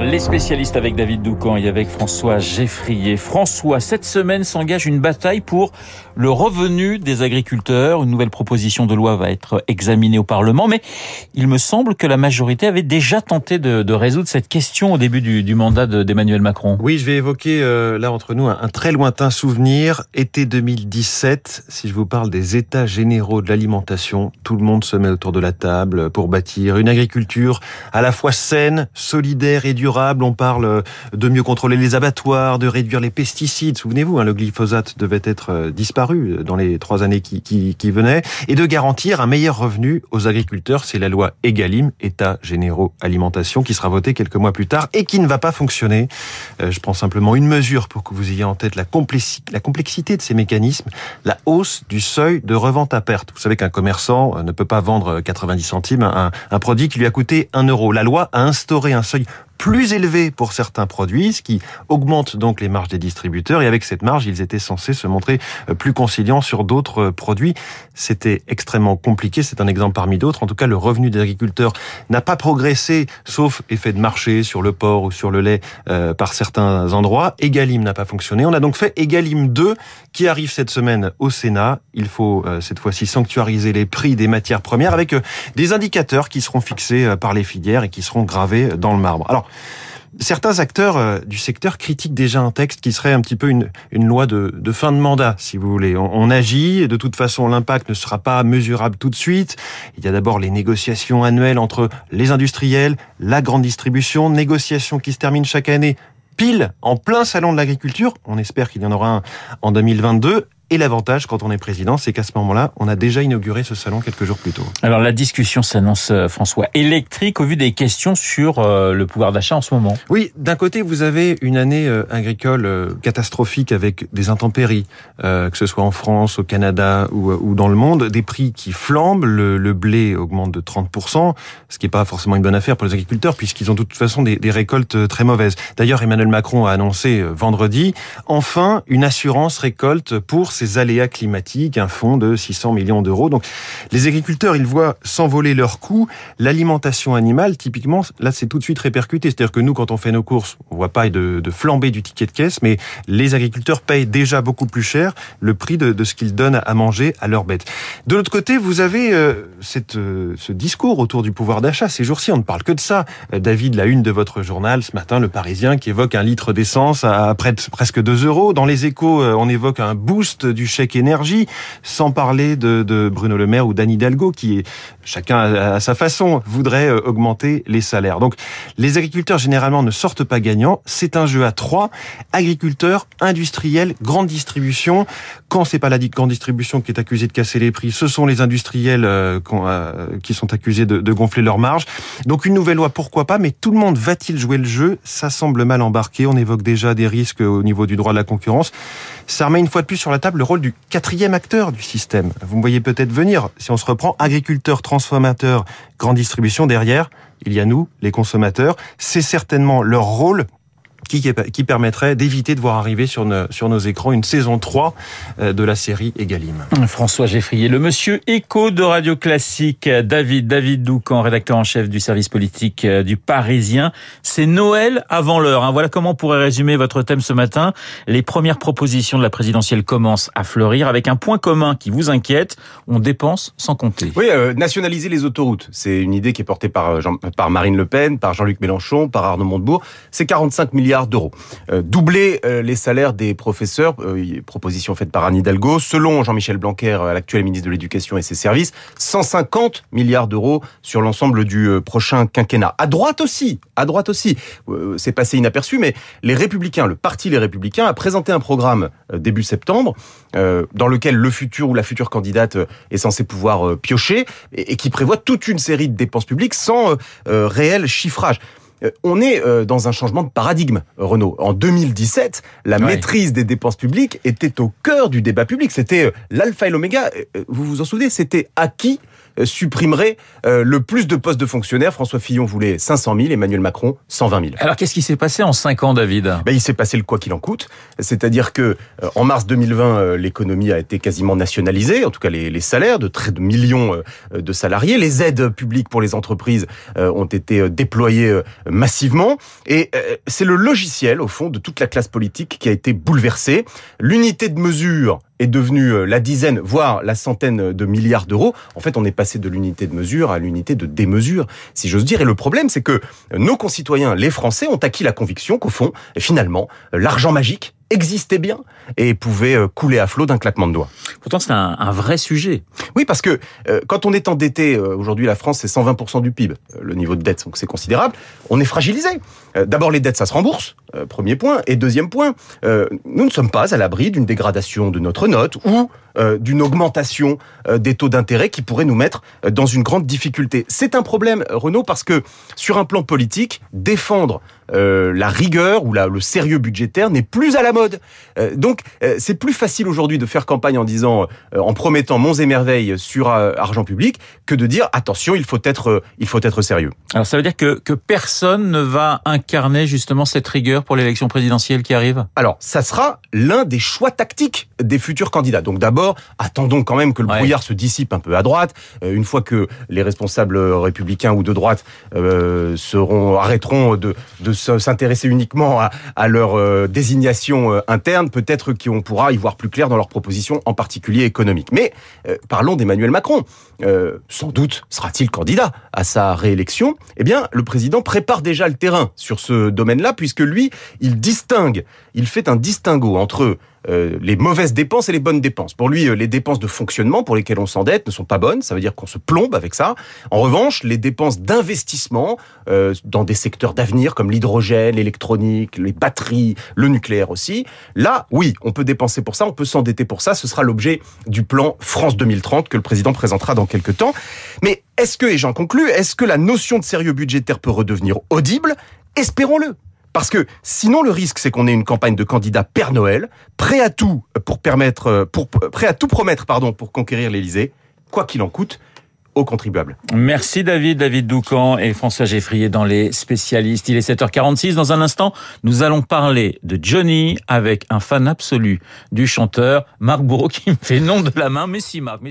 Les spécialistes avec David Doucan et avec François Geffrier. François, cette semaine s'engage une bataille pour le revenu des agriculteurs. Une nouvelle proposition de loi va être examinée au Parlement, mais il me semble que la majorité avait déjà tenté de, résoudre cette question au début du, mandat d'Emmanuel Macron. Oui, je vais évoquer euh, là entre nous un, un, très lointain souvenir. Été 2017, si je vous parle des États généraux de l'alimentation, tout le monde se met autour de la table pour bâtir une agriculture à la fois saine, solidaire et durable on parle de mieux contrôler les abattoirs, de réduire les pesticides. Souvenez-vous, hein, le glyphosate devait être euh, disparu dans les trois années qui, venaient, et de garantir un meilleur revenu aux agriculteurs. C'est la loi EGalim, État généraux alimentation, qui sera votée quelques mois plus tard et qui ne va pas fonctionner. Euh, je prends simplement une mesure pour que vous ayez en tête la, complexité de ces mécanismes, la hausse du seuil de revente à perte. Vous savez qu'un commerçant euh, ne peut pas vendre 90 centimes un, un produit qui lui a coûté 1 euro. La loi a instauré un seuil plus élevé pour certains produits, ce qui augmente donc les marges des distributeurs. Et avec cette marge, ils étaient censés se montrer euh, plus conciliants sur d'autres euh, produits. C'était extrêmement compliqué. C'est un exemple parmi d'autres. En tout cas, le revenu des agriculteurs n'a pas progressé, sauf effet de marché sur le porc ou sur le lait euh, par certains endroits. Egalim n'a pas fonctionné. On a donc fait Egalim 2 qui arrive cette semaine au Sénat. Il faut cette fois-ci sanctuariser les prix des matières premières avec des indicateurs qui seront fixés par les filières et qui seront gravés dans le marbre. Alors, certains acteurs euh, du secteur critiquent déjà un texte qui serait un petit peu une, loi de, fin de mandat, si vous voulez. On, agit, de toute façon l'impact ne sera pas mesurable tout de suite. Il y a d'abord les négociations annuelles entre les industriels, la grande distribution, négociations qui se terminent chaque année pile en plein salon de l'agriculture. On espère qu'il y en aura un en 2022. Et l'avantage, quand on est président, c'est qu'à ce moment-là, on a déjà inauguré ce salon quelques jours plus tôt. Alors la discussion s'annonce, euh, François, électrique au vu des questions sur euh, le pouvoir d'achat en ce moment. Oui, d'un côté, vous avez une année euh, agricole catastrophique avec des intempéries, que ce soit en France, au Canada ou, dans le monde, des prix qui flambent, le, blé augmente de 30%, ce qui n'est pas forcément une bonne affaire pour les agriculteurs, puisqu'ils ont de toute façon des, des récoltes très mauvaises. D'ailleurs, Emmanuel Macron a annoncé vendredi, enfin, une assurance récolte pour ces aléas climatiques, un fonds de 600 millions d'euros. Donc les agriculteurs, ils voient s'envoler leurs coûts. L'alimentation animale, typiquement, là c'est tout de suite répercuté. C'est-à-dire que nous, quand on fait nos courses, on voit pas de, de flambée du ticket de caisse, mais les agriculteurs payent déjà beaucoup plus cher le prix de, de ce qu'ils donnent à manger à leurs bêtes. De l'autre côté, vous avez euh, cette, euh, ce discours autour du pouvoir d'achat. Ces jours-ci, on ne parle que de ça. Euh, David, la une de votre journal ce matin, Le Parisien, qui évoque un litre d'essence à près de presque 2 euros. Dans les échos, on évoque un boost du chèque énergie, sans parler de, Bruno Le Maire ou d'Anne Hidalgo, qui est chacun à sa façon voudrait euh, augmenter les salaires. Donc les agriculteurs généralement ne sortent pas gagnants. C'est un jeu à trois agriculteurs, industriels, grande distribution. Quand c'est pas la grande distribution qui est accusée de casser les prix, ce sont les industriels euh, euh, qui sont accusés de, de gonfler leurs marges. Donc une nouvelle loi, pourquoi pas Mais tout le monde va-t-il jouer le jeu? Ça semble mal embarqué. On évoque déjà des risques au niveau du droit de la concurrence. Ça remet une fois de plus sur la table le rôle du quatrième acteur du système. Vous me voyez peut-être venir. Si on se reprend, agriculteurs, transformateurs, grande distribution, derrière, il y a nous, les consommateurs. C'est certainement leur rôle qui, qui permettrait d'éviter de voir arriver sur, nos, sur nos écrans une saison 3 euh, de la série Egalim. François Geffrier, le monsieur écho de Radio Classique, David, David Doucan, rédacteur en chef du service politique euh, du Parisien. C'est Noël avant l'heure. Hein. Voilà comment on pourrait résumer votre thème ce matin. Les premières propositions de la présidentielle commencent à fleurir avec un point commun qui vous inquiète. On dépense sans compter. Oui, euh, nationaliser les autoroutes. C'est une idée qui est portée par, Jean, par Marine Le Pen, par Jean-Luc Mélenchon, par Arnaud Montebourg. C'est 45 milliards d'euros. Euh, doubler euh, les salaires des professeurs, euh, proposition faite par Anne Hidalgo, selon Jean-Michel Blanquer, l'actuel ministre de l'Éducation et ses services, 150 milliards d'euros sur l'ensemble du prochain quinquennat. À droite aussi, à droite aussi. C'est passé inaperçu, mais les Républicains, le parti Les Républicains, a présenté un programme début septembre dans lequel le futur ou la future candidate est censé pouvoir piocher et qui prévoit toute une série de dépenses publiques sans réel chiffrage. Euh, on est euh, dans un changement de paradigme, Renaud. En 2017, la maîtrise des dépenses publiques était au cœur du débat public. C'était euh, l'alpha et l'oméga. Vous vous en souvenez C'était acquis supprimerait le plus de postes de fonctionnaires. François Fillon voulait 500 000, Emmanuel Macron 120 000. Alors qu'est-ce qui s'est passé en 5 ans, David? Ben, Il s'est passé le quoi qu'il en coûte. C'est-à-dire que en mars 2020, l'économie a été quasiment nationalisée, en tout cas les, les salaires de très de millions de salariés. Les aides publiques pour les entreprises ont été déployées massivement. Et c'est le logiciel, au fond, de toute la classe politique qui a été bouleversé. L'unité de mesure est devenue euh, la dizaine, voire la centaine de milliards d'euros. En fait, on est passé de l'unité de mesure à l'unité de démesure, si j'ose dire. Et le problème, c'est que nos concitoyens, les Français, ont acquis la conviction qu'au fond, finalement, l'argent magique existait bien et pouvait euh, couler à flot d'un claquement de doigts. Pourtant, c'est un, vrai sujet. Oui, parce que euh, quand on est endetté, aujourd'hui la France c'est 120% du PIB, le niveau de dette, donc c'est considérable, on est fragilisé. D'abord les dettes, ça se rembourse, premier point, et deuxième point, nous ne sommes pas à l'abri d'une dégradation de notre note ou euh, d'une augmentation euh, des taux d'intérêt qui pourrait nous mettre euh, dans une grande difficulté. C'est un problème, Renaud, parce que sur un plan politique, défendre la rigueur ou la, le sérieux budgétaire n'est plus à la mode. donc c'est plus facile aujourd'hui de faire campagne en disant, en promettant monts et merveilles sur argent public, que de dire attention, il faut être, il faut être sérieux. Alors ça veut dire que, que personne ne va incarner justement cette rigueur pour l'élection présidentielle qui arrive? Alors ça sera l'un des choix tactiques des futurs candidats. Donc d'abord, attendons quand même que le brouillard se dissipe un peu à droite. Euh, une fois que les responsables républicains ou de droite euh, seront arrêteront de, de s'intéresser uniquement à, à leur euh, désignation interne, peut-être qu'on pourra y voir plus clair dans leurs propositions, en particulier économiques. Mais parlons d'Emmanuel Macron. sans doute sera-t-il candidat à sa réélection. Eh bien, le président prépare déjà le terrain sur ce domaine-là, puisque lui, il distingue, il fait un distinguo entre euh, les mauvaises dépenses et les bonnes dépenses. Pour lui, euh, les dépenses de fonctionnement pour lesquelles on s'endette ne sont pas bonnes. Ça veut dire qu'on se plombe avec ça. En revanche, les dépenses d'investissement euh, dans des secteurs d'avenir comme l'hydrogène, l'électronique, les batteries, le nucléaire aussi, là, oui, on peut dépenser pour ça, on peut s'endetter pour ça. Ce sera l'objet du plan France 2030 que le président présentera dans quelques temps. Mais est-ce que, et j'en conclus, est-ce que la notion de sérieux budgétaire peut redevenir audible? Espérons-le. Parce que sinon, le risque, c'est qu'on ait une campagne de candidats Père Noël, prêt à tout pour permettre, pour, prêt à tout promettre, pour conquérir l'Élysée, quoi qu'il en coûte aux contribuables. Merci David, David Doucan et François Geffrier dans les spécialistes. Il est 7h46. Dans un instant, nous allons parler de Johnny avec un fan absolu du chanteur Marc Bourreau qui me fait nom de la main. Mais Marc, mais.